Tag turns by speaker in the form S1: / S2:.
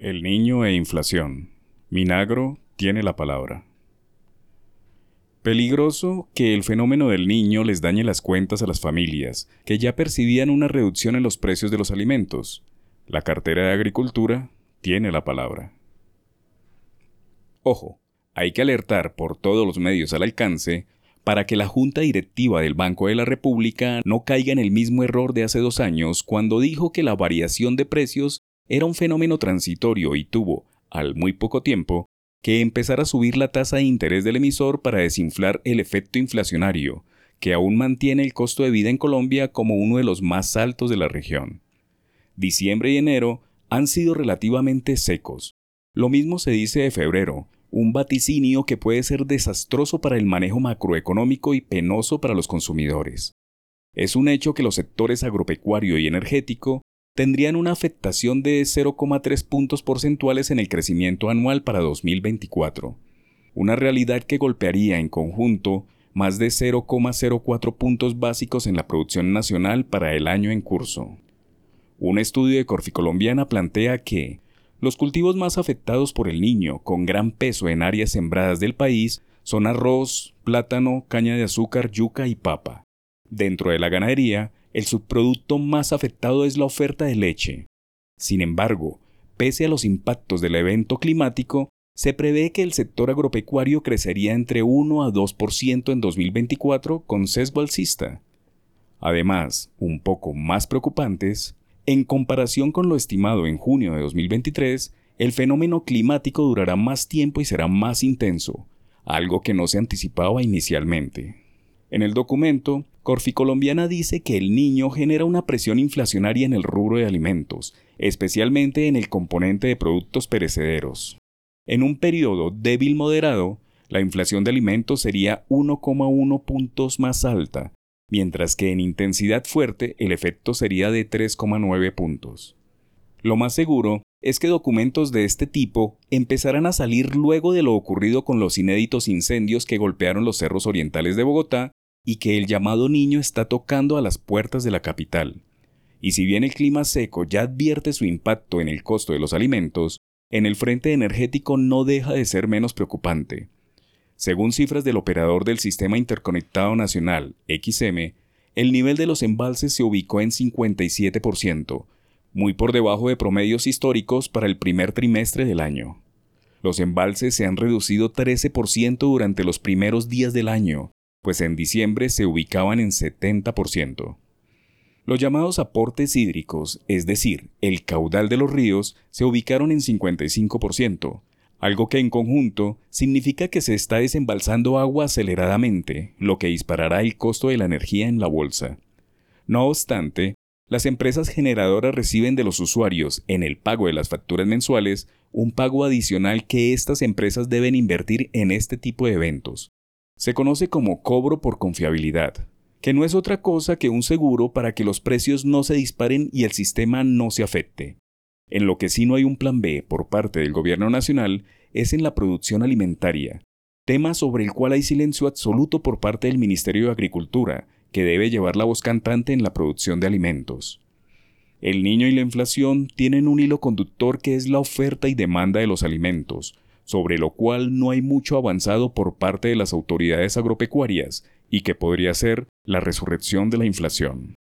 S1: El niño e inflación. Minagro tiene la palabra. Peligroso que el fenómeno del niño les dañe las cuentas a las familias, que ya percibían una reducción en los precios de los alimentos. La cartera de Agricultura tiene la palabra. Ojo, hay que alertar por todos los medios al alcance para que la Junta Directiva del Banco de la República no caiga en el mismo error de hace dos años cuando dijo que la variación de precios era un fenómeno transitorio y tuvo, al muy poco tiempo, que empezar a subir la tasa de interés del emisor para desinflar el efecto inflacionario, que aún mantiene el costo de vida en Colombia como uno de los más altos de la región. Diciembre y enero han sido relativamente secos. Lo mismo se dice de febrero, un vaticinio que puede ser desastroso para el manejo macroeconómico y penoso para los consumidores. Es un hecho que los sectores agropecuario y energético tendrían una afectación de 0,3 puntos porcentuales en el crecimiento anual para 2024, una realidad que golpearía en conjunto más de 0,04 puntos básicos en la producción nacional para el año en curso. Un estudio de Corficolombiana plantea que los cultivos más afectados por el niño, con gran peso en áreas sembradas del país, son arroz, plátano, caña de azúcar, yuca y papa. Dentro de la ganadería, el subproducto más afectado es la oferta de leche. Sin embargo, pese a los impactos del evento climático, se prevé que el sector agropecuario crecería entre 1 a 2% en 2024 con sesgo alcista. Además, un poco más preocupantes, en comparación con lo estimado en junio de 2023, el fenómeno climático durará más tiempo y será más intenso, algo que no se anticipaba inicialmente. En el documento, Corficolombiana dice que el niño genera una presión inflacionaria en el rubro de alimentos, especialmente en el componente de productos perecederos. En un periodo débil moderado, la inflación de alimentos sería 1,1 puntos más alta, mientras que en intensidad fuerte el efecto sería de 3,9 puntos. Lo más seguro es que documentos de este tipo empezarán a salir luego de lo ocurrido con los inéditos incendios que golpearon los cerros orientales de Bogotá y que el llamado niño está tocando a las puertas de la capital. Y si bien el clima seco ya advierte su impacto en el costo de los alimentos, en el frente energético no deja de ser menos preocupante. Según cifras del operador del Sistema Interconectado Nacional, XM, el nivel de los embalses se ubicó en 57%, muy por debajo de promedios históricos para el primer trimestre del año. Los embalses se han reducido 13% durante los primeros días del año, pues en diciembre se ubicaban en 70%. Los llamados aportes hídricos, es decir, el caudal de los ríos, se ubicaron en 55%, algo que en conjunto significa que se está desembalsando agua aceleradamente, lo que disparará el costo de la energía en la bolsa. No obstante, las empresas generadoras reciben de los usuarios, en el pago de las facturas mensuales, un pago adicional que estas empresas deben invertir en este tipo de eventos, se conoce como cobro por confiabilidad, que no es otra cosa que un seguro para que los precios no se disparen y el sistema no se afecte. En lo que sí no hay un plan B por parte del Gobierno Nacional es en la producción alimentaria, tema sobre el cual hay silencio absoluto por parte del Ministerio de Agricultura, que debe llevar la voz cantante en la producción de alimentos. El niño y la inflación tienen un hilo conductor que es la oferta y demanda de los alimentos, sobre lo cual no hay mucho avanzado por parte de las autoridades agropecuarias y que podría ser la resurrección de la inflación.